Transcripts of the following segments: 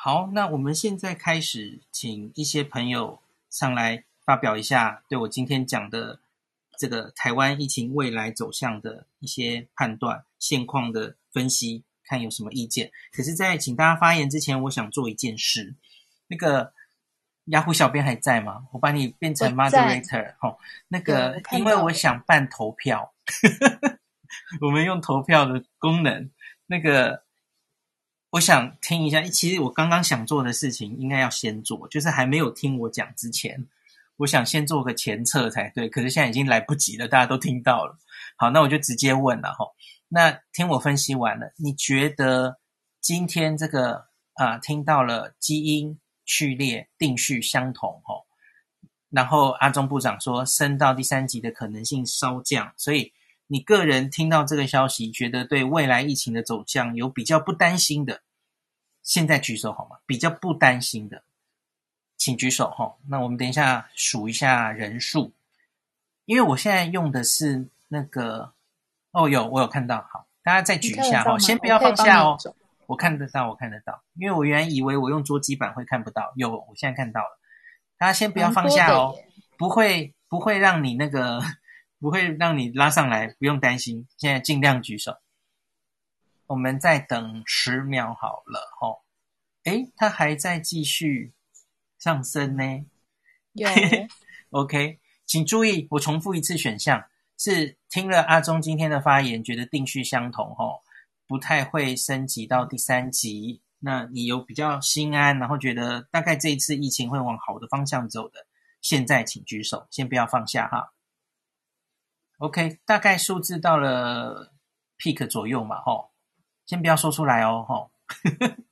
好，那我们现在开始，请一些朋友上来发表一下对我今天讲的这个台湾疫情未来走向的一些判断、现况的分析，看有什么意见。可是，在请大家发言之前，我想做一件事。那个雅虎小编还在吗？我把你变成 moderator 哦。那个，因为我想办投票，我们用投票的功能，那个。我想听一下，其实我刚刚想做的事情应该要先做，就是还没有听我讲之前，我想先做个前测才对。可是现在已经来不及了，大家都听到了。好，那我就直接问了哈。那听我分析完了，你觉得今天这个啊、呃，听到了基因序列定序相同哈，然后阿中部长说升到第三级的可能性稍降，所以。你个人听到这个消息，觉得对未来疫情的走向有比较不担心的，现在举手好吗？比较不担心的，请举手哈。那我们等一下数一下人数，因为我现在用的是那个，哦，有我有看到，好，大家再举一下哈，先不要放下哦。我看得到，我看得到，因为我原来以为我用桌机板会看不到，有，我现在看到了。大家先不要放下哦，不会不会让你那个。不会让你拉上来，不用担心。现在尽量举手，我们再等十秒好了齁。诶，它还在继续上升呢。有，OK，请注意，我重复一次选项，是听了阿中今天的发言，觉得定序相同齁，不太会升级到第三级。那你有比较心安，然后觉得大概这一次疫情会往好的方向走的，现在请举手，先不要放下哈。OK，大概数字到了 peak 左右嘛，吼，先不要说出来哦，吼。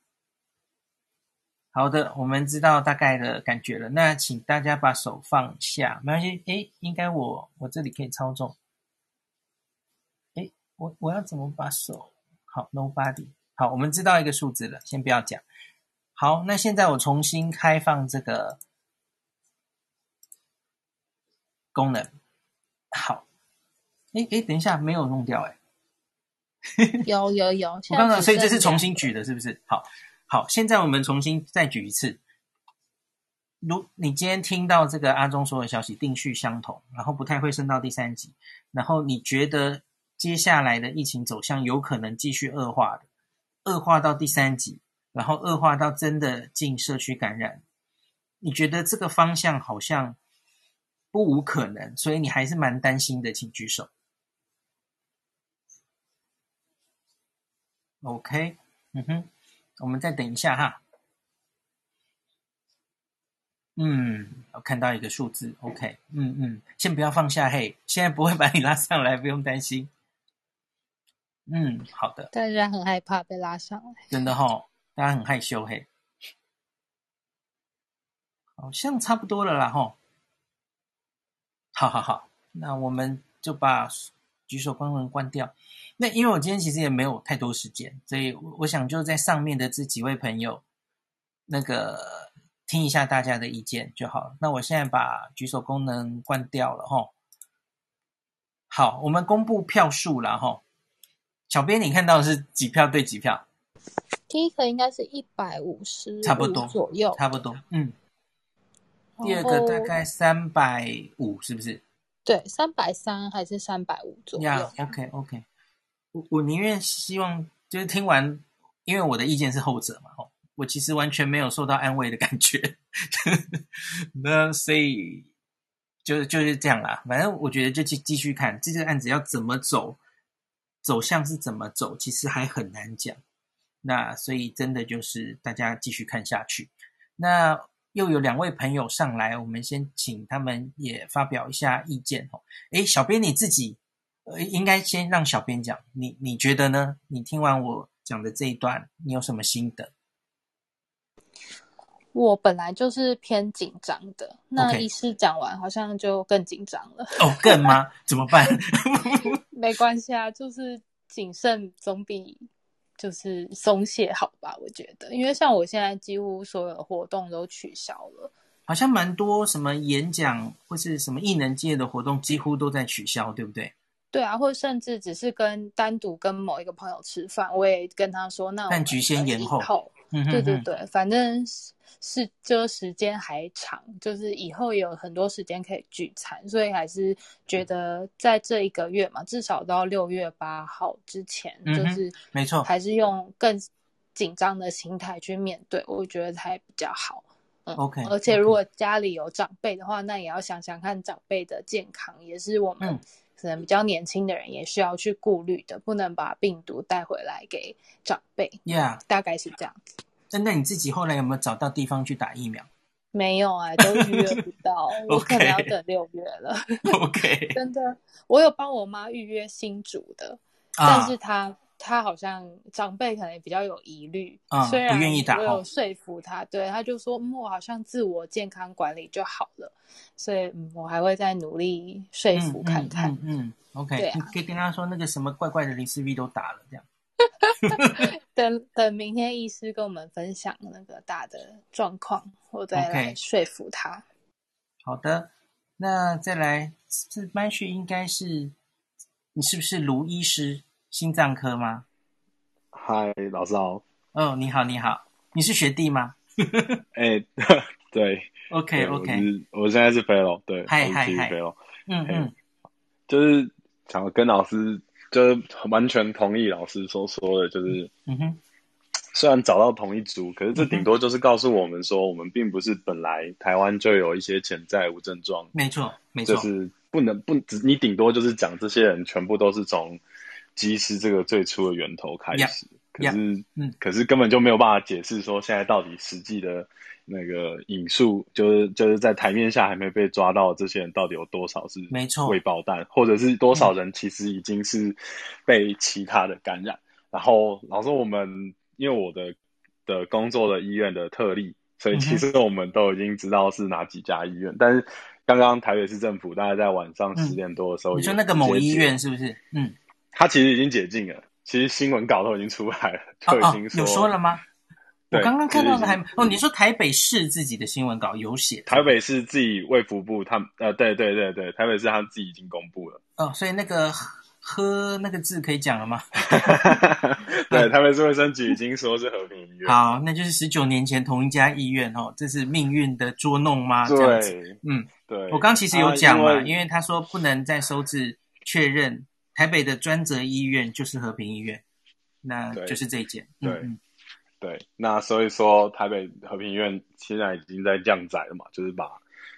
好的，我们知道大概的感觉了。那请大家把手放下，没关系。诶，应该我我这里可以操纵。诶，我我要怎么把手？好，Nobody。好，我们知道一个数字了，先不要讲。好，那现在我重新开放这个功能。好。哎哎，等一下，没有弄掉哎。有有有，我刚刚所以这是重新举的，是不是？好，好，现在我们重新再举一次。如你今天听到这个阿中所有消息，定序相同，然后不太会升到第三级，然后你觉得接下来的疫情走向有可能继续恶化的，恶化到第三级，然后恶化到真的进社区感染，你觉得这个方向好像不无可能，所以你还是蛮担心的，请举手。OK，嗯哼，我们再等一下哈。嗯，我看到一个数字，OK，嗯嗯，先不要放下嘿，现在不会把你拉上来，不用担心。嗯，好的。大家很害怕被拉上来，真的哈、哦，大家很害羞嘿。好像差不多了啦哈。好好好，那我们就把举手功能关掉。那因为我今天其实也没有太多时间，所以我想就在上面的这几位朋友，那个听一下大家的意见就好了。那我现在把举手功能关掉了哈。好，我们公布票数了哈。小编，你看到的是几票对几票？第一个应该是一百五十，差不多左右，差不多。嗯。第二个大概三百五，是不是？对，三百三还是三百五左右。呀，OK OK。我我宁愿希望就是听完，因为我的意见是后者嘛，吼，我其实完全没有受到安慰的感觉，那所以就就是这样啦。反正我觉得就继继续看这个案子要怎么走，走向是怎么走，其实还很难讲。那所以真的就是大家继续看下去。那又有两位朋友上来，我们先请他们也发表一下意见哦。诶，小编你自己。呃，应该先让小编讲，你你觉得呢？你听完我讲的这一段，你有什么心得？我本来就是偏紧张的，那医师讲完好像就更紧张了。哦，更吗？怎么办？没关系啊，就是谨慎总比就是松懈好吧？我觉得，因为像我现在几乎所有的活动都取消了，好像蛮多什么演讲或是什么艺能界的活动几乎都在取消，对不对？对啊，或甚至只是跟单独跟某一个朋友吃饭，我也跟他说，那但局限延后。嗯哼哼，对对对，反正是是就时间还长，就是以后有很多时间可以聚餐，所以还是觉得在这一个月嘛，至少到六月八号之前，嗯、就是没错，还是用更紧张的心态去面对，我觉得才比较好。嗯，OK。而且如果家里有长辈的话，那也要想想看长辈的健康，也是我们、嗯。可能比较年轻的人也需要去顾虑的，不能把病毒带回来给长辈。Yeah，大概是这样子。那那你自己后来有没有找到地方去打疫苗？没有啊，都预约不到，我可能要等六月了。OK，真的，我有帮我妈预约新竹的，啊、但是她。他好像长辈可能也比较有疑虑，嗯，虽然不愿意打，我有说服他，对，他就说，嗯，我好像自我健康管理就好了，所以，嗯，我还会再努力说服看看。嗯，嗯，嗯，OK，对啊，你可以跟他说那个什么怪怪的林思 V 都打了，这样。等等，明天医师跟我们分享那个打的状况，我再来说服他。好的，那再来，这班序应该是你是不是卢医师？心脏科吗？嗨，老师好。哦，你好，你好，你是学弟吗？哎、欸，对。OK OK，我，我现在是 Fellow，对，嗨嗨嗨，Fellow。嗯嗯，就是想跟老师，就是完全同意老师所说的，就是，嗯哼，虽然找到同一组，可是这顶多就是告诉我们说，我们并不是本来台湾就有一些潜在无症状。没错，没错，就是不能不只，你顶多就是讲这些人全部都是从。机师这个最初的源头开始可是可是根本就没有办法解释说现在到底实际的那个引数，就是就是在台面下还没被抓到这些人到底有多少是没错未爆弹，或者是多少人其实已经是被其他的感染。嗯、然后老师，我们因为我的的工作的医院的特例，所以其实我们都已经知道是哪几家医院。嗯、但是刚刚台北市政府大概在晚上十点多的时候、嗯，你说那个某医院是不是？嗯。他其实已经解禁了，其实新闻稿都已经出来了，就已经说、哦哦、有说了吗？我刚刚看到的还哦，你说台北市自己的新闻稿有写，台北市自己卫福部他们呃，对对对对，台北市他自己已经公布了哦，所以那个喝那个字可以讲了吗？对，台北市卫生局已经说是和平医院，好，那就是十九年前同一家医院哦，这是命运的捉弄吗？对，这样子嗯，对，我刚其实有讲嘛、啊因，因为他说不能再收治确认。台北的专责医院就是和平医院，那就是这一间。对，对，嗯、对，那所以说台北和平医院现在已经在降载了嘛，就是把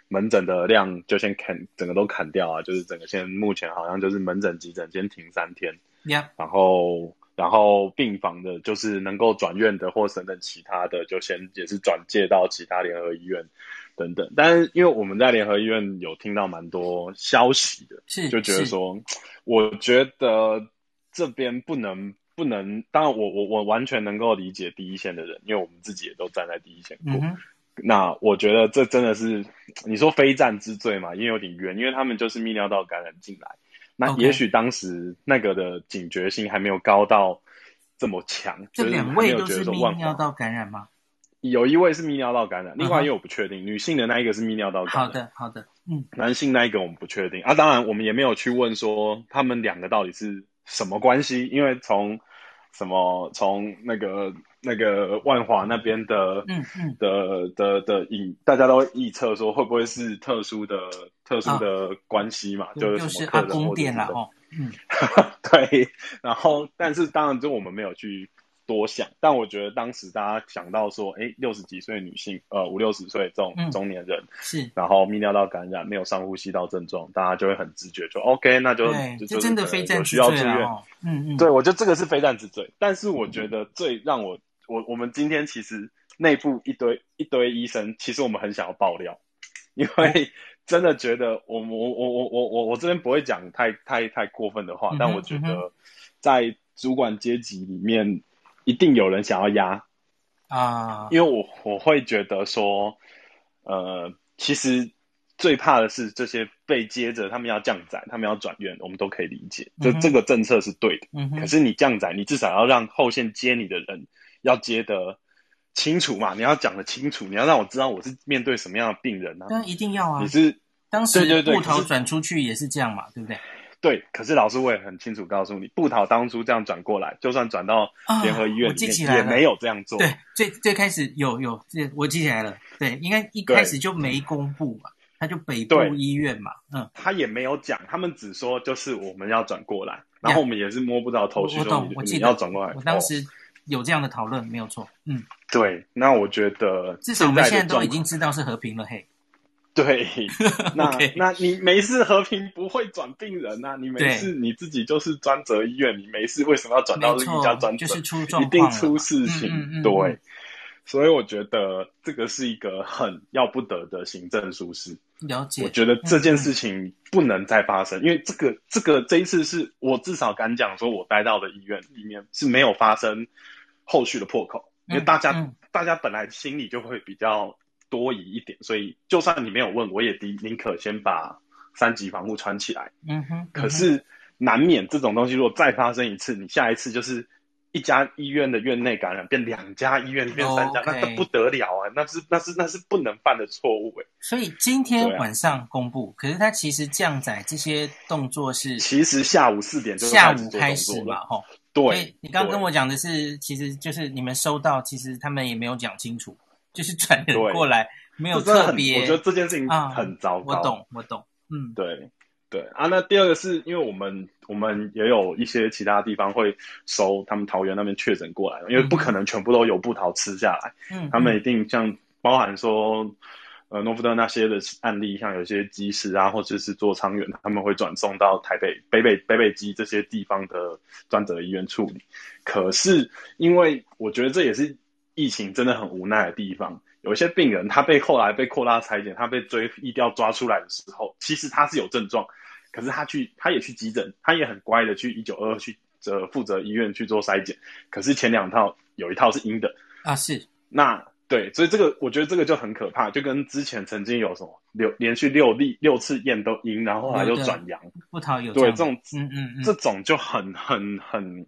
门诊的量就先砍，整个都砍掉啊，就是整个现在目前好像就是门诊、急诊先停三天。Yeah. 然后然后病房的，就是能够转院的或等等其他的，就先也是转介到其他联合医院。等等，但是因为我们在联合医院有听到蛮多消息的，是就觉得说，我觉得这边不能不能，当然我我我完全能够理解第一线的人，因为我们自己也都站在第一线过。嗯、那我觉得这真的是你说非战之罪嘛，也有点冤，因为他们就是泌尿道感染进来，那也许当时那个的警觉性还没有高到这么强。这两位都是泌尿道感染吗？有一位是泌尿道感染，另外一位我不确定。Uh -huh. 女性的那一个是泌尿道感染。好的，好的，嗯。男性那一个我们不确定啊，当然我们也没有去问说他们两个到底是什么关系，因为从什么从那个那个万华那边的，嗯嗯的的的引，大家都预测说会不会是特殊的特殊的关系嘛？Uh. 就是什么客人或者是的，哦，嗯，对。然后，但是当然就我们没有去。多想，但我觉得当时大家想到说，哎，六十几岁女性，呃，五六十岁这种中年人，嗯、是，然后泌尿道感染，没有上呼吸道症状，大家就会很直觉，就 OK，那就就这真的非战之罪需要住院，嗯嗯，对，我觉得这个是非战之罪，但是我觉得最让我，我我们今天其实内部一堆一堆医生，其实我们很想要爆料，因为真的觉得我我我我我我我这边不会讲太太太过分的话，嗯、但我觉得在主管阶级里面。一定有人想要压啊，因为我我会觉得说，呃，其实最怕的是这些被接着他们要降载，他们要转院，我们都可以理解，这、嗯、这个政策是对的。嗯，可是你降载，你至少要让后线接你的人要接得清楚嘛，你要讲得清楚，你要让我知道我是面对什么样的病人啊。当然一定要啊，你是当时木头转出去也是这样嘛，对不对？对，可是老师我也很清楚告诉你，布桃当初这样转过来，就算转到联合医院里面，也没有这样做。对，最最开始有有，我记起来了。对，应该一开始就没公布嘛，他就北部医院嘛，嗯，他也没有讲，他们只说就是我们要转过来，然后我们也是摸不着头绪，说你你要转过来。我当时有这样的讨论，没有错。嗯，对，那我觉得至少我们现在都已经知道是和平了，嘿。对，那 Okay. 那你没事和平不会转病人呐、啊？你没事你自己就是专责医院，你没事为什么要转到另一家专责？就是出状况，一定出事情。嗯嗯嗯、对，所以我觉得这个是一个很要不得的行政疏失。了解，我觉得这件事情不能再发生，因为这个这个这一次是我至少敢讲，说我待到的医院里面是没有发生后续的破口，因为大家、大家本来心里就会比较。多疑一点，所以就算你没有问，我也第宁可先把三级防护穿起来。嗯哼。嗯哼，可是难免这种东西，如果再发生一次，你下一次就是一家医院的院内感染变两家医院变三家，哦 okay、那不得了啊！那是那是那是不能犯的错误哎。所以今天晚上公布，啊、可是他其实降载这些动作是，其实下午四点就下午开始嘛，吼。对，你刚刚跟我讲的是，其实就是你们收到，其实他们也没有讲清楚。就是转人过来，没有特别。我觉得这件事情很糟糕。啊、我懂，我懂。嗯，对对啊。那第二个是因为我们我们也有一些其他地方会收他们桃园那边确诊过来，因为不可能全部都有布桃吃下来。嗯，他们一定像包含说呃诺福特那些的案例，像有些鸡市啊，或者是做仓员，他们会转送到台北北北北北基这些地方的专责医院处理。可是因为我觉得这也是。疫情真的很无奈的地方，有一些病人他被后来被扩大裁剪，他被追疫调抓出来的时候，其实他是有症状，可是他去他也去急诊，他也很乖的去一九二二去这负责医院去做筛检，可是前两套有一套是阴的。啊，是。那对，所以这个我觉得这个就很可怕，就跟之前曾经有什么六连续六例六次验都阴，然后后来又转阳，对这种嗯嗯嗯。这种就很很很。很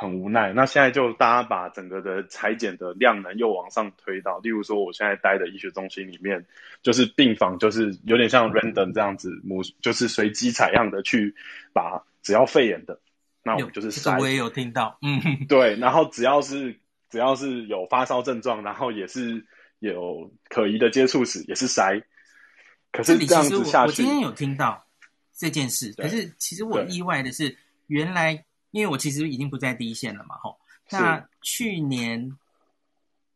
无奈，那现在就大家把整个的裁剪的量能又往上推到，例如说我现在待的医学中心里面，就是病房就是有点像 random 这样子，母就是随机采样的去把只要肺炎的，那我们就是筛。这个我也有听到，嗯，对，然后只要是只要是有发烧症状，然后也是有可疑的接触史，也是筛。可是这样子下去，我今天有听到这件事，可是其实我意外的是，原来。因为我其实已经不在第一线了嘛，吼。那去年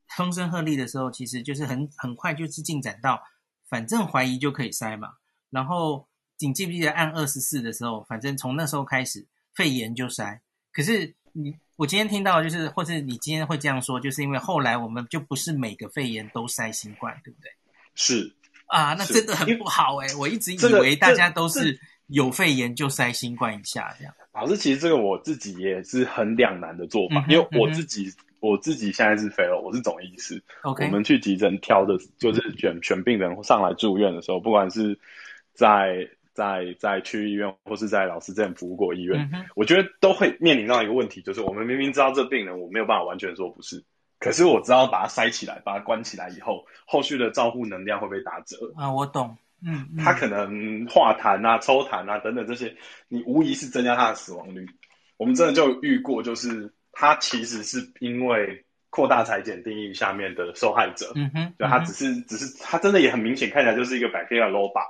风声鹤唳的时候，其实就是很很快就是进展到，反正怀疑就可以筛嘛。然后你记不记得按二十四的时候，反正从那时候开始肺炎就筛。可是你我今天听到就是，或是你今天会这样说，就是因为后来我们就不是每个肺炎都筛新冠，对不对？是啊，那真的很不好哎。我一直以为大家都是有肺炎就塞新冠一下这样。老师，其实这个我自己也是很两难的做法，嗯、因为我自己、嗯、我自己现在是 fellow，我是总医师。Okay. 我们去急诊挑的，就是选选病人上来住院的时候，不管是在在在区医院，或是在老师这边服务过医院，嗯、我觉得都会面临到一个问题，就是我们明明知道这病人我没有办法完全说不是，可是我知道把它塞起来，把它关起来以后，后续的照护能量会不会打折？啊，我懂。嗯，嗯，他可能化痰啊、抽痰啊等等这些，你无疑是增加他的死亡率。我们真的就遇过，就是他其实是因为扩大裁剪定义下面的受害者，嗯哼，就他只是、嗯、只是他真的也很明显看起来就是一个 bacteria lobar，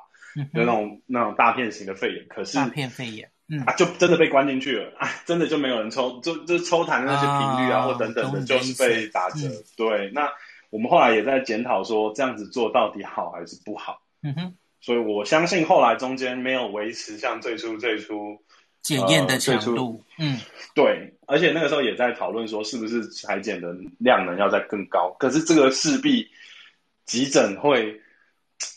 就那种那种大片型的肺炎，可是大片肺炎，嗯，啊，就真的被关进去了，啊，真的就没有人抽，就就抽痰的那些频率啊、哦、或等等的，就是被打折。嗯、对，那我们后来也在检讨说，这样子做到底好还是不好？嗯哼，所以我相信后来中间没有维持像最初最初检验的强度，呃、嗯，对，而且那个时候也在讨论说是不是裁剪的量能要再更高，可是这个势必急诊会，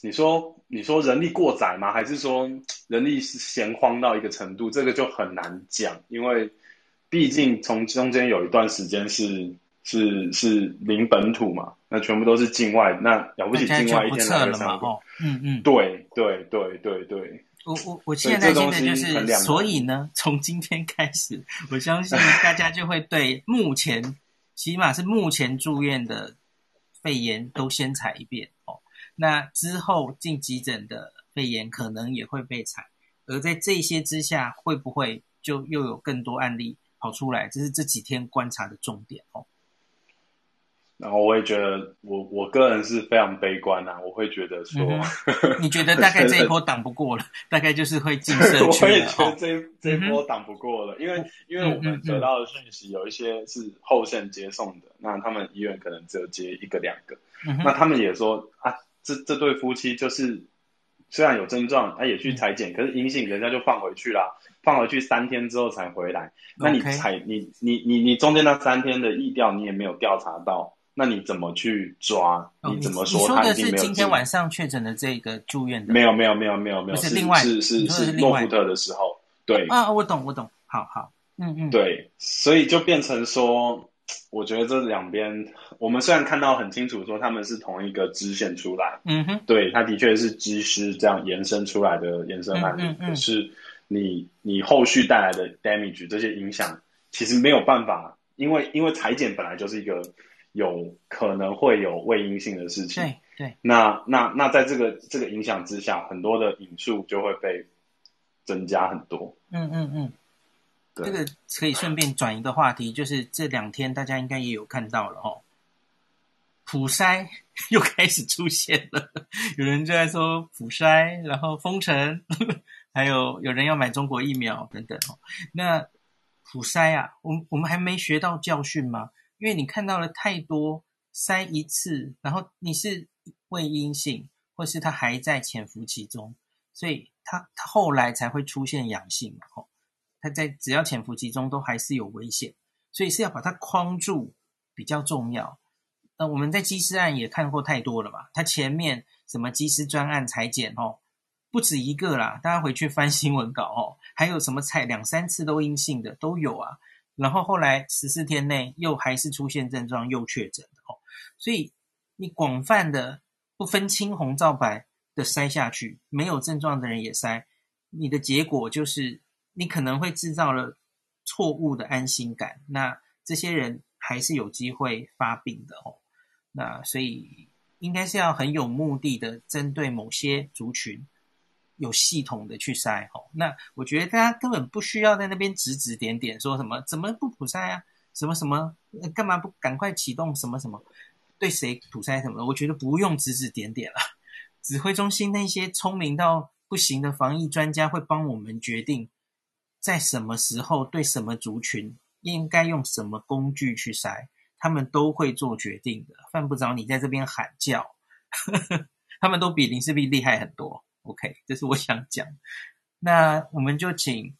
你说你说人力过载吗？还是说人力是闲荒到一个程度？这个就很难讲，因为毕竟从中间有一段时间是。是是零本土嘛？那全部都是境外，那了不起境外一天来了三个，嗯嗯，对对对对对。我我我现在现在就是，所以呢，从今天开始，我相信 大家就会对目前起码是目前住院的肺炎都先踩一遍哦。那之后进急诊的肺炎可能也会被踩，而在这些之下，会不会就又有更多案例跑出来？这是这几天观察的重点哦。然后我也觉得我，我我个人是非常悲观啊。我会觉得说，嗯、你觉得大概这一波挡不过了，大概就是会进社区了。我也觉得这一这一波挡不过了，嗯、因为因为我们得到的讯息有一些是后线接送的，那他们医院可能只有接一个两个。嗯、那他们也说啊，这这对夫妻就是虽然有症状，他、啊、也去裁检，嗯、可是阴性，人家就放回去啦，放回去三天之后才回来。那你采.你你你你中间那三天的疫调，你也没有调查到。那你怎么去抓？你怎么说？他已经没是今天晚上确诊的这个住院的？没有，没有，没有，没有，没有。是另外，是是是诺福特的时候。对啊，我懂，我懂。好好，嗯嗯。对，所以就变成说，我觉得这两边，我们虽然看到很清楚说他们是同一个支线出来，嗯哼，对，他的确是机师这样延伸出来的延伸案例，嗯嗯嗯，可是你你后续带来的 damage 这些影响，其实没有办法，因为因为裁剪本来就是一个。有可能会有未阴性的事情，对对。那那那在这个这个影响之下，很多的引数就会被增加很多。嗯嗯嗯。对这个可以顺便转一个话题，就是这两天大家应该也有看到了哦，普筛 又开始出现了，有人就在说普筛，然后封城，还有有人要买中国疫苗等等哦。那普筛啊，我我们还没学到教训吗？因为你看到了太多筛一次，然后你是伪阴性，或是他还在潜伏期中，所以他他后来才会出现阳性嘛？吼，他在只要潜伏期中都还是有危险，所以是要把它框住比较重要。那我们在机师案也看过太多了嘛，他前面什么机师专案裁剪哦，不止一个啦，大家回去翻新闻稿哦，还有什么采两三次都阴性的都有啊。然后后来十四天内又还是出现症状又确诊哦，所以你广泛的不分青红皂白的筛下去，没有症状的人也筛，你的结果就是你可能会制造了错误的安心感，那这些人还是有机会发病的哦。那所以应该是要很有目的的针对某些族群。有系统的去筛吼，那我觉得大家根本不需要在那边指指点点，说什么怎么不普筛啊，什么什么干嘛不赶快启动什么什么，对谁普筛什么？的，我觉得不用指指点点了。指挥中心那些聪明到不行的防疫专家会帮我们决定，在什么时候对什么族群应该用什么工具去筛，他们都会做决定的，犯不着你在这边喊叫，呵 呵他们都比林氏璧厉害很多。OK，这是我想讲。那我们就请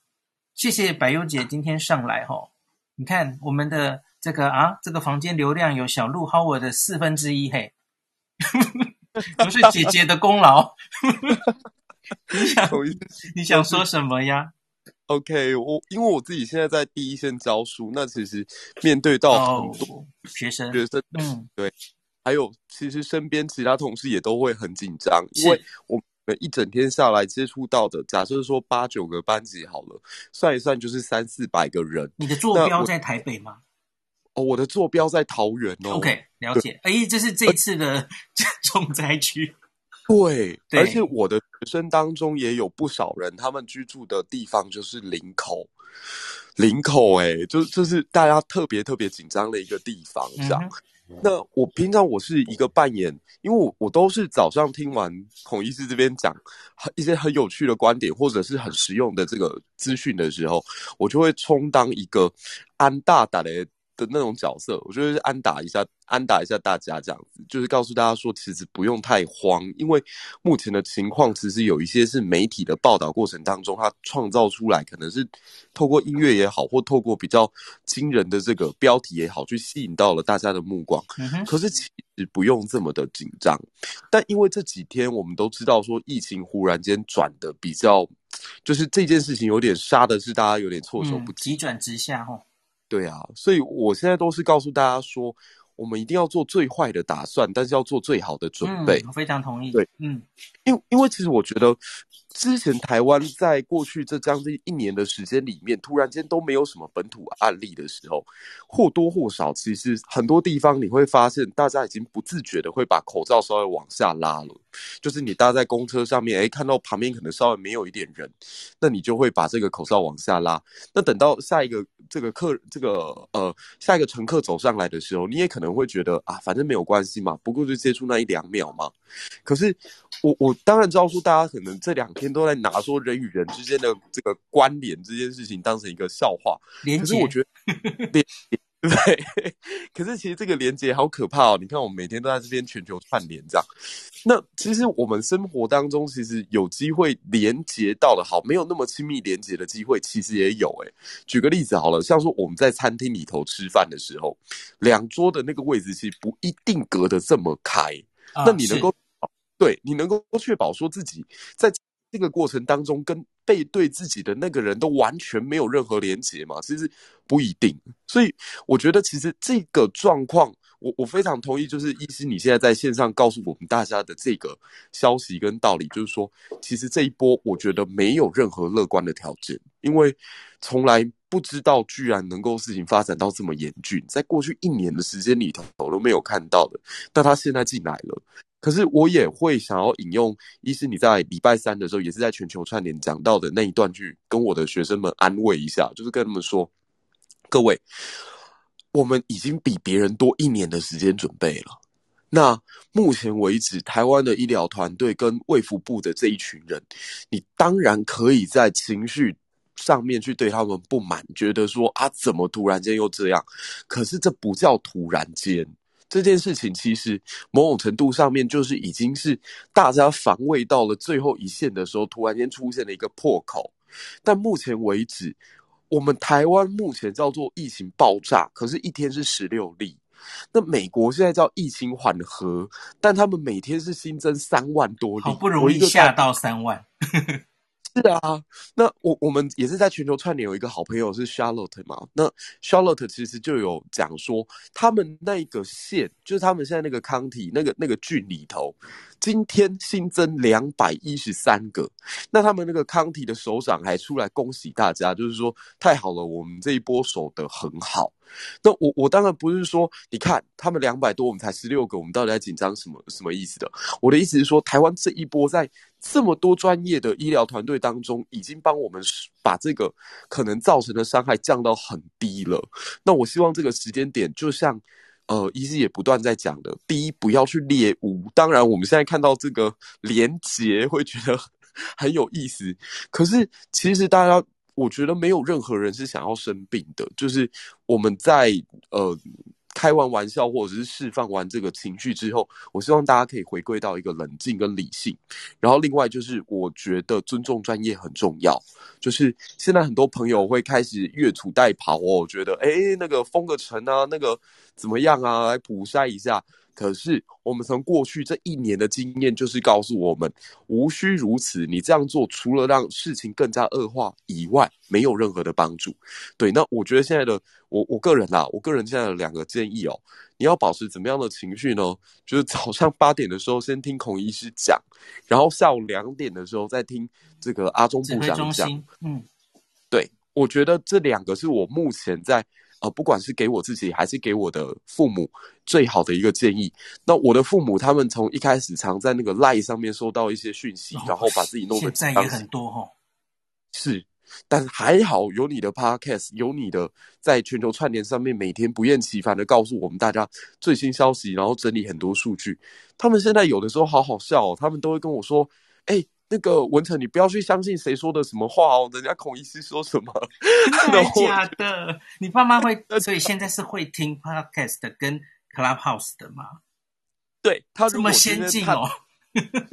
谢谢百优姐今天上来哈。你看我们的这个啊，这个房间流量有小鹿 Howard 的四分之一嘿，都是姐姐的功劳。你想你想说什么呀？OK，我因为我自己现在在第一线教书，那其实面对到很多学生学生，嗯，对，还有其实身边其他同事也都会很紧张，因为我。一整天下来接触到的，假设说八九个班级好了，算一算就是三四百个人。你的坐标在台北吗？哦，我的坐标在桃园哦。OK，了解。哎对，这是这一次的 重灾区。对，对而且我的学生当中也有不少人，他们居住的地方就是林口。林口，哎，就就是大家特别特别紧张的一个地方，这样。嗯那我平常我是一个扮演，因为我我都是早上听完孔医师这边讲一些很有趣的观点，或者是很实用的这个资讯的时候，我就会充当一个安大大的。的那种角色，我觉得是安打一下，安打一下大家这样子，就是告诉大家说，其实不用太慌，因为目前的情况其实有一些是媒体的报道过程当中，它创造出来，可能是透过音乐也好，或透过比较惊人的这个标题也好，去吸引到了大家的目光。嗯。可是其实不用这么的紧张，但因为这几天我们都知道说，疫情忽然间转的比较，就是这件事情有点杀的是大家有点措手不及，急转直下哈。对啊，所以我现在都是告诉大家说，我们一定要做最坏的打算，但是要做最好的准备。嗯，我非常同意。对，嗯，因为因为其实我觉得，之前台湾在过去这将近一年的时间里面，突然间都没有什么本土案例的时候，或多或少，其实很多地方你会发现，大家已经不自觉的会把口罩稍微往下拉了。就是你搭在公车上面，诶，看到旁边可能稍微没有一点人，那你就会把这个口罩往下拉。那等到下一个这个客这个呃下一个乘客走上来的时候，你也可能会觉得啊，反正没有关系嘛，不过就接触那一两秒嘛。可是我我当然知道说，大家可能这两天。都在拿说人与人之间的这个关联这件事情当成一个笑话，可是我觉得 连对，可是其实这个连接好可怕哦！你看，我们每天都在这边全球串联这样，那其实我们生活当中其实有机会连接到的好，没有那么亲密连接的机会，其实也有诶。举个例子好了，像说我们在餐厅里头吃饭的时候，两桌的那个位置其实不一定隔得这么开，啊、那你能够对你能够确保说自己在。这个过程当中，跟背对自己的那个人都完全没有任何连结嘛？其实不一定。所以我觉得，其实这个状况，我我非常同意，就是医师你现在在线上告诉我们大家的这个消息跟道理，就是说，其实这一波我觉得没有任何乐观的条件，因为从来不知道居然能够事情发展到这么严峻，在过去一年的时间里头我都没有看到的，但他现在进来了。可是我也会想要引用医师你在礼拜三的时候，也是在全球串联讲到的那一段去跟我的学生们安慰一下，就是跟他们说：各位，我们已经比别人多一年的时间准备了。那目前为止，台湾的医疗团队跟卫福部的这一群人，你当然可以在情绪上面去对他们不满，觉得说啊，怎么突然间又这样？可是这不叫突然间。这件事情其实某种程度上面就是已经是大家防卫到了最后一线的时候，突然间出现了一个破口。但目前为止，我们台湾目前叫做疫情爆炸，可是一天是十六例。那美国现在叫疫情缓和，但他们每天是新增三万多例，好不容易下到三万。是啊，那我我们也是在全球串联，有一个好朋友是 Charlotte 嘛。那 Charlotte 其实就有讲说，他们那个县，就是他们现在那个 county 那个那个郡里头，今天新增两百一十三个。那他们那个 county 的首长还出来恭喜大家，就是说太好了，我们这一波守得很好。那我我当然不是说，你看他们两百多，我们才十六个，我们到底在紧张什么什么意思的？我的意思是说，台湾这一波在这么多专业的医疗团队当中，已经帮我们把这个可能造成的伤害降到很低了。那我希望这个时间点，就像呃，医师也不断在讲的，第一，不要去猎巫。当然，我们现在看到这个连结，会觉得 很有意思。可是，其实大家。我觉得没有任何人是想要生病的，就是我们在呃开完玩笑或者是释放完这个情绪之后，我希望大家可以回归到一个冷静跟理性。然后另外就是我觉得尊重专业很重要，就是现在很多朋友会开始越俎代庖哦，我觉得诶那个封个城啊，那个怎么样啊，来普筛一下。可是，我们从过去这一年的经验，就是告诉我们，无需如此。你这样做，除了让事情更加恶化以外，没有任何的帮助。对，那我觉得现在的我，我个人啦，我个人现在的两个建议哦。你要保持怎么样的情绪呢？就是早上 八点的时候先听孔医师讲，然后下午两点的时候再听这个阿中部长讲。嗯，对，我觉得这两个是我目前在。呃，不管是给我自己还是给我的父母，最好的一个建议。那我的父母他们从一开始常在那个 LINE 上面收到一些讯息，哦、然后把自己弄得现在也很多哦。是，但还好有你的 Podcast，有你的在全球串联上面每天不厌其烦的告诉我们大家最新消息，然后整理很多数据。他们现在有的时候好好笑哦，他们都会跟我说：“哎、欸。”那个文成，你不要去相信谁说的什么话哦，人家孔医师说什么，真的 假的？你爸妈会，所以现在是会听 podcast 跟 Clubhouse 的吗？对，他这么先进哦。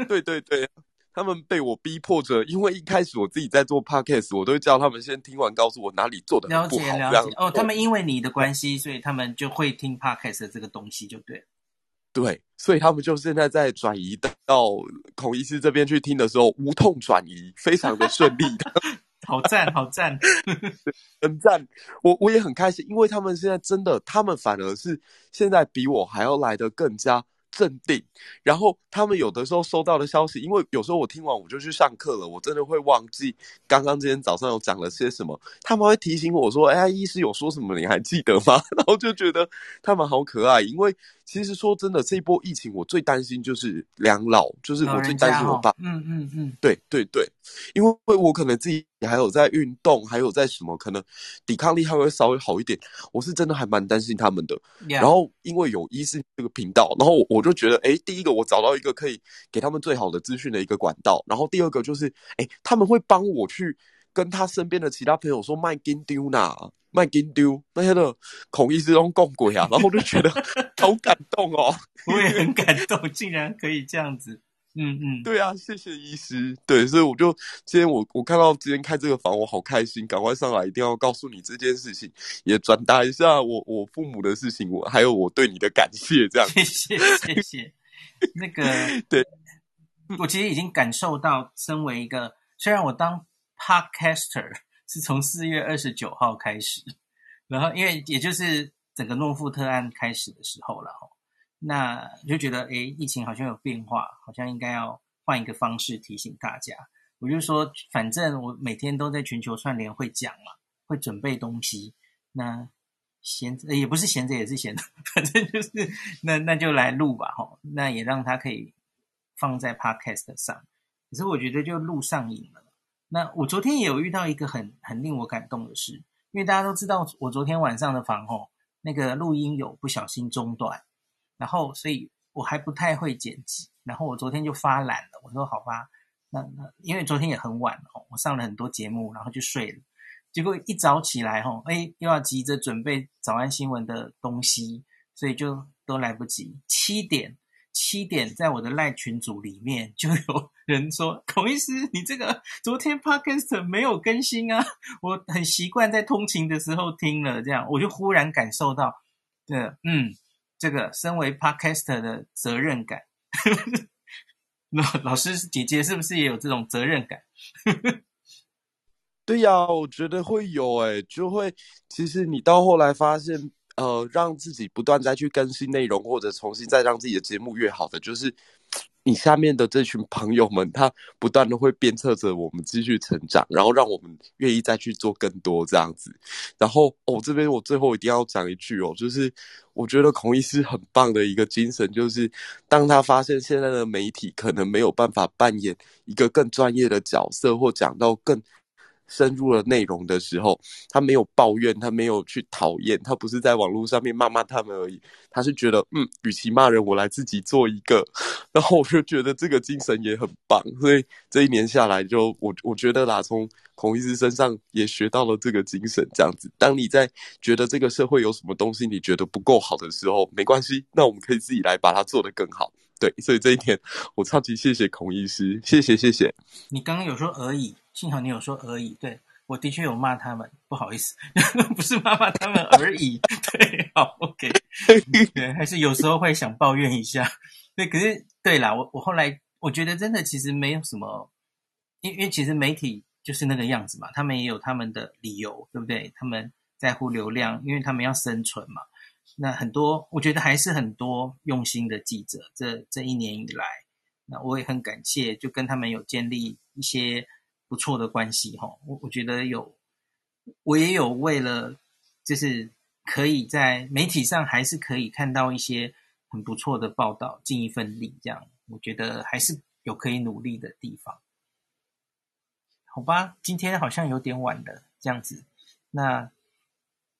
对对对，他们被我逼迫着，因为一开始我自己在做 podcast，我都会叫他们先听完，告诉我哪里做的不好。了解了解哦，他们因为你的关系，所以他们就会听 podcast 这个东西，就对。对，所以他们就现在在转移到孔医师这边去听的时候，无痛转移，非常的顺利。好赞，好赞，很赞。我我也很开心，因为他们现在真的，他们反而是现在比我还要来的更加镇定。然后他们有的时候收到的消息，因为有时候我听完我就去上课了，我真的会忘记刚刚今天早上有讲了些什么。他们会提醒我说：“哎，医师有说什么？你还记得吗？” 然后就觉得他们好可爱，因为。其实说真的，这一波疫情我最担心就是两老，就是我最担心我爸。嗯嗯嗯，对对对，因为我可能自己还有在运动，还有在什么，可能抵抗力还会稍微好一点。我是真的还蛮担心他们的。然后因为有医师这个频道，然后我就觉得，哎，第一个我找到一个可以给他们最好的资讯的一个管道，然后第二个就是，哎，他们会帮我去跟他身边的其他朋友说卖金丢呐。卖金丢那些的孔医师都共鬼啊，然后我就觉得 好感动哦，我也很感动，竟然可以这样子，嗯嗯，对啊，谢谢医师，对，所以我就今天我我看到今天开这个房，我好开心，赶快上来，一定要告诉你这件事情，也转达一下我我父母的事情，我还有我对你的感谢，这样，谢谢谢谢，那个 对，我其实已经感受到，身为一个虽然我当 podcaster。是从四月二十九号开始，然后因为也就是整个诺富特案开始的时候了，那就觉得诶，疫情好像有变化，好像应该要换一个方式提醒大家。我就说，反正我每天都在全球串联会讲嘛，会准备东西，那闲着也不是闲着，也是闲着，反正就是那那就来录吧，吼，那也让它可以放在 Podcast 上。可是我觉得就录上瘾了。那我昨天也有遇到一个很很令我感动的事，因为大家都知道我昨天晚上的房吼，那个录音有不小心中断，然后所以我还不太会剪辑，然后我昨天就发懒了，我说好吧，那那因为昨天也很晚哦，我上了很多节目，然后就睡了，结果一早起来吼，哎，又要急着准备早安新闻的东西，所以就都来不及，七点。七点，在我的赖群组里面就有 人说：“孔医师，你这个昨天 Podcast 没有更新啊？我很习惯在通勤的时候听了，这样我就忽然感受到，呃，嗯，这个身为 Podcaster 的责任感。那老师姐姐是不是也有这种责任感？对呀，我觉得会有诶，就会其实你到后来发现。呃，让自己不断再去更新内容，或者重新再让自己的节目越好的，就是你下面的这群朋友们，他不断的会鞭策着我们继续成长，然后让我们愿意再去做更多这样子。然后，哦，这边我最后一定要讲一句哦，就是我觉得孔医师很棒的一个精神，就是当他发现现在的媒体可能没有办法扮演一个更专业的角色，或讲到更。深入了内容的时候，他没有抱怨，他没有去讨厌，他不是在网络上面骂骂他们而已，他是觉得，嗯，与其骂人，我来自己做一个，然后我就觉得这个精神也很棒，所以这一年下来就，我我觉得啦，从孔医师身上也学到了这个精神，这样子，当你在觉得这个社会有什么东西你觉得不够好的时候，没关系，那我们可以自己来把它做得更好，对，所以这一点我超级谢谢孔医师，谢谢谢谢。你刚刚有说而已。幸好你有说而已，对，我的确有骂他们，不好意思，不是骂骂他们而已，对，好，OK，对，还是有时候会想抱怨一下，对，可是对啦，我我后来我觉得真的其实没有什么，因因为其实媒体就是那个样子嘛，他们也有他们的理由，对不对？他们在乎流量，因为他们要生存嘛。那很多我觉得还是很多用心的记者，这这一年以来，那我也很感谢，就跟他们有建立一些。不错的关系哈，我我觉得有，我也有为了，就是可以在媒体上还是可以看到一些很不错的报道，尽一份力，这样我觉得还是有可以努力的地方。好吧，今天好像有点晚了，这样子，那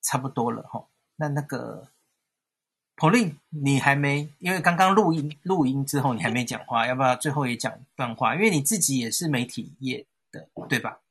差不多了哈。那那个，polin 你还没，因为刚刚录音录音之后你还没讲话，要不要最后也讲段话？因为你自己也是媒体业。对吧？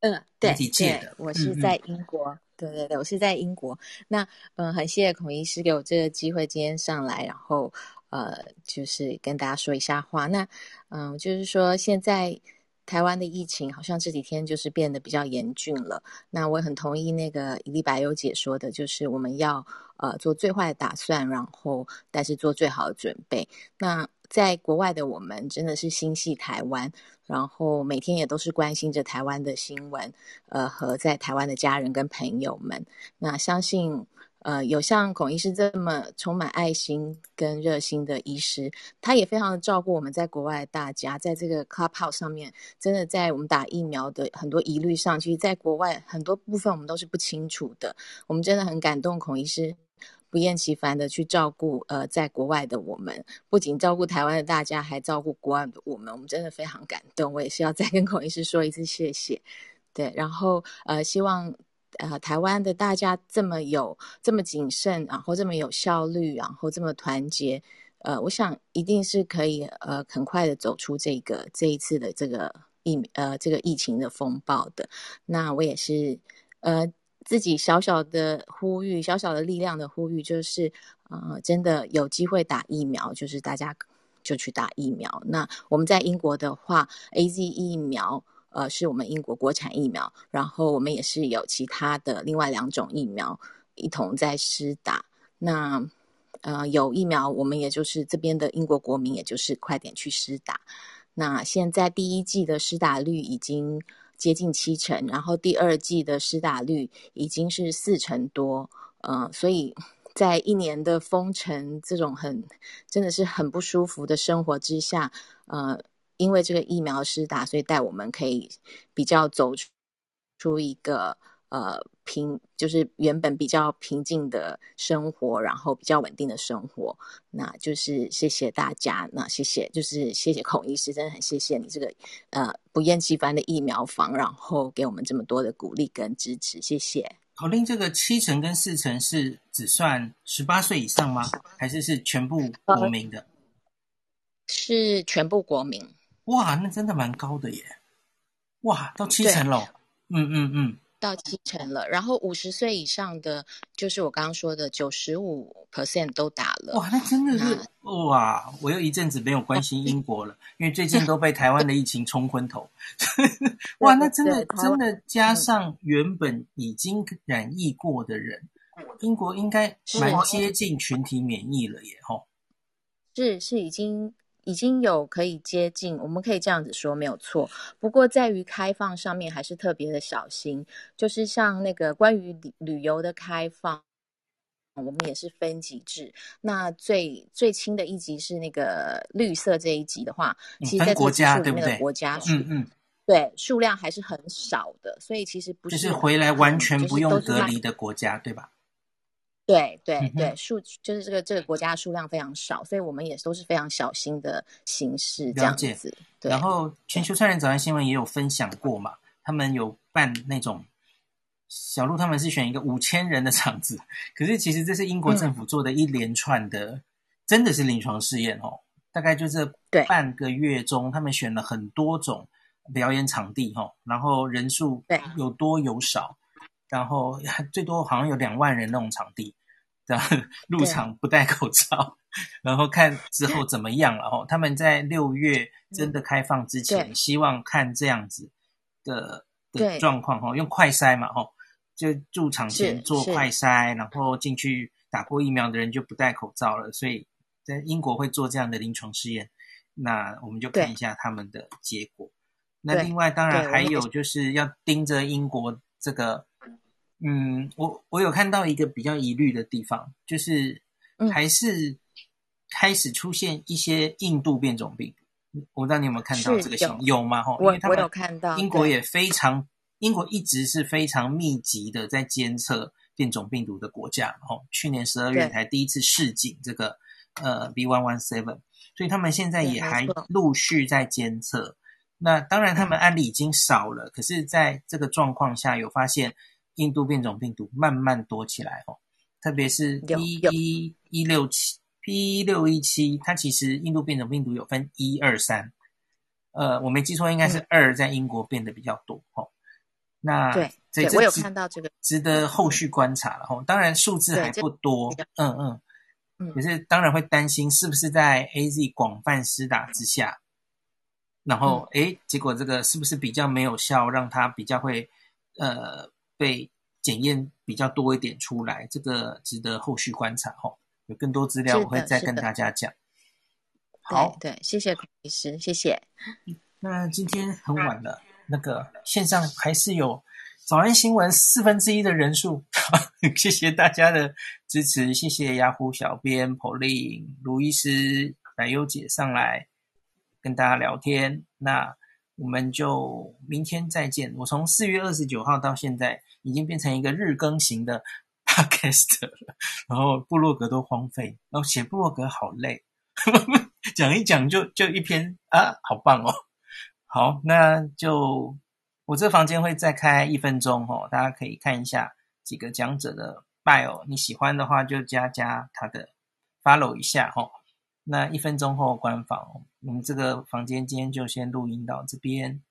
嗯，对，对，我是在英国。对对对，我是在英国。那嗯，很谢谢孔医师给我这个机会，今天上来，然后呃，就是跟大家说一下话。那嗯，就是说现在台湾的疫情好像这几天就是变得比较严峻了。那我很同意那个伊丽白优姐说的，就是我们要呃做最坏的打算，然后但是做最好的准备。那在国外的我们真的是心系台湾，然后每天也都是关心着台湾的新闻，呃，和在台湾的家人跟朋友们。那相信，呃，有像孔医师这么充满爱心跟热心的医师，他也非常的照顾我们在国外的大家，在这个 Clubhouse 上面，真的在我们打疫苗的很多疑虑上，其实在国外很多部分我们都是不清楚的。我们真的很感动，孔医师不厌其烦的去照顾呃在国外的我们，不仅照顾台湾的大家，还照顾国外的我们，我们真的非常感动。我也是要再跟孔医师说一次谢谢。对，然后呃，希望。呃，台湾的大家这么有这么谨慎，然后这么有效率，然后这么团结，呃，我想一定是可以呃很快的走出这个这一次的这个疫呃这个疫情的风暴的。那我也是呃自己小小的呼吁，小小的力量的呼吁，就是呃真的有机会打疫苗，就是大家就去打疫苗。那我们在英国的话，AZ 疫苗。呃，是我们英国国产疫苗，然后我们也是有其他的另外两种疫苗一同在施打。那呃，有疫苗，我们也就是这边的英国国民，也就是快点去施打。那现在第一季的施打率已经接近七成，然后第二季的施打率已经是四成多。呃，所以在一年的封城这种很真的是很不舒服的生活之下，呃。因为这个疫苗施打，所以带我们可以比较走出一个呃平，就是原本比较平静的生活，然后比较稳定的生活。那就是谢谢大家，那谢谢，就是谢谢孔医师，真的很谢谢你这个呃不厌其烦的疫苗房，然后给我们这么多的鼓励跟支持，谢谢。口令这个七成跟四成是只算十八岁以上吗？还是是全部国民的？呃、是全部国民。哇，那真的蛮高的耶！哇，到七成了，嗯嗯嗯，到七成了。然后五十岁以上的，就是我刚刚说的九十五 percent 都打了。哇，那真的是哇！我又一阵子没有关心英国了，因为最近都被台湾的疫情冲昏头。哇，那真的真的加上原本已经染疫过的人，英国应该蛮接近群体免疫了耶！吼，是是已经。已经有可以接近，我们可以这样子说没有错。不过在于开放上面还是特别的小心，就是像那个关于旅旅游的开放，我们也是分级制。那最最轻的一级是那个绿色这一级的话，其实在国家对不对？国家数嗯嗯，对数量还是很少的，所以其实不是就是回来完全不用隔离的国家，对吧？对对对，数就是这个这个国家数量非常少，所以我们也都是非常小心的形式这样子。对。然后全球串联早安新闻也有分享过嘛，他们有办那种小鹿，他们是选一个五千人的场子，可是其实这是英国政府做的一连串的，嗯、真的是临床试验哦。大概就是半个月中，他们选了很多种表演场地哈，然后人数有多有少。然后 最多好像有两万人那种场地，然后 入场不戴口罩，然后看之后怎么样了哦。他们在六月真的开放之前，希望看这样子的的状况哈，用快筛嘛哈，就入场前做快筛，然后进去打过疫苗的人就不戴口罩了。所以在英国会做这样的临床试验，那我们就看一下他们的结果。那另外当然还有就是要盯着英国这个。嗯，我我有看到一个比较疑虑的地方，就是还是开始出现一些印度变种病毒。嗯、我不知道你有没有看到这个新闻？有吗？哈，因为他们我有看到。英国也非常，英国一直是非常密集的在监测变种病毒的国家。哦，去年十二月才第一次示警这个呃 B one one seven，所以他们现在也还陆续在监测。那当然，他们案例已经少了，可是在这个状况下有发现。印度变种病毒慢慢多起来哦，特别是 P 一一六七 P 一六一七，它其实印度变种病毒有分一二三，呃，我没记错应该是二在英国变得比较多哦。那对，对我有看到这个，值得后续观察了哦。当然数字还不多，嗯嗯。嗯，可是当然会担心是不是在 AZ 广泛施打之下，然后诶，结果这个是不是比较没有效，让它比较会呃。被检验比较多一点出来，这个值得后续观察哈。有更多资料我会再跟大家讲。好，对，谢谢孔医师，谢谢。那今天很晚了，那个线上还是有早安新闻四分之一的人数，谢谢大家的支持，谢谢雅虎小编 Pauline、卢医师、奶优姐上来跟大家聊天。那我们就明天再见。我从四月二十九号到现在，已经变成一个日更型的 Podcast 了，然后部落格都荒废，然后写部落格好累，讲一讲就就一篇啊，好棒哦！好，那就我这房间会再开一分钟哦，大家可以看一下几个讲者的 bio，你喜欢的话就加加他的 follow 一下哦。那一分钟后关房，我们这个房间今天就先录音到这边。